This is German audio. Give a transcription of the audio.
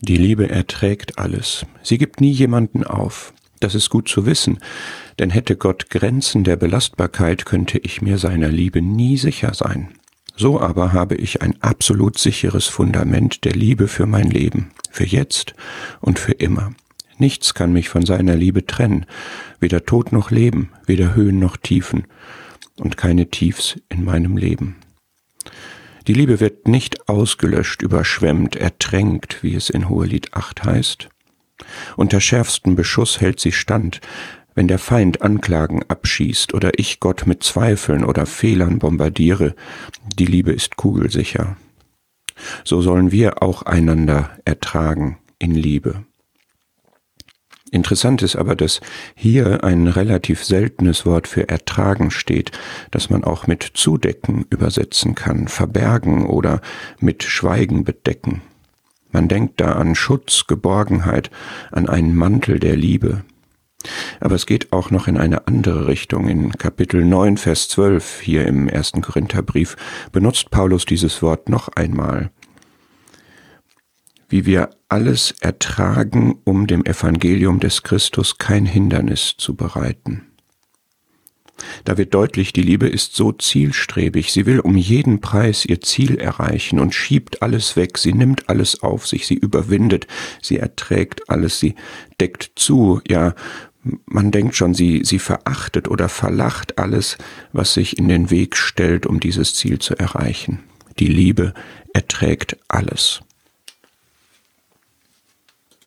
Die Liebe erträgt alles. Sie gibt nie jemanden auf. Das ist gut zu wissen, denn hätte Gott Grenzen der Belastbarkeit, könnte ich mir seiner Liebe nie sicher sein. So aber habe ich ein absolut sicheres Fundament der Liebe für mein Leben, für jetzt und für immer. Nichts kann mich von seiner Liebe trennen, weder Tod noch Leben, weder Höhen noch Tiefen und keine Tiefs in meinem Leben. Die Liebe wird nicht ausgelöscht, überschwemmt, ertränkt, wie es in Hohelied 8 heißt. Unter schärfstem Beschuss hält sie stand, wenn der Feind Anklagen abschießt oder ich Gott mit Zweifeln oder Fehlern bombardiere, die Liebe ist kugelsicher. So sollen wir auch einander ertragen in Liebe. Interessant ist aber, dass hier ein relativ seltenes Wort für ertragen steht, das man auch mit zudecken übersetzen kann, verbergen oder mit Schweigen bedecken. Man denkt da an Schutz, Geborgenheit, an einen Mantel der Liebe. Aber es geht auch noch in eine andere Richtung. In Kapitel 9, Vers 12 hier im ersten Korintherbrief benutzt Paulus dieses Wort noch einmal wie wir alles ertragen, um dem Evangelium des Christus kein Hindernis zu bereiten. Da wird deutlich, die Liebe ist so zielstrebig, sie will um jeden Preis ihr Ziel erreichen und schiebt alles weg, sie nimmt alles auf sich, sie überwindet, sie erträgt alles, sie deckt zu, ja, man denkt schon, sie, sie verachtet oder verlacht alles, was sich in den Weg stellt, um dieses Ziel zu erreichen. Die Liebe erträgt alles.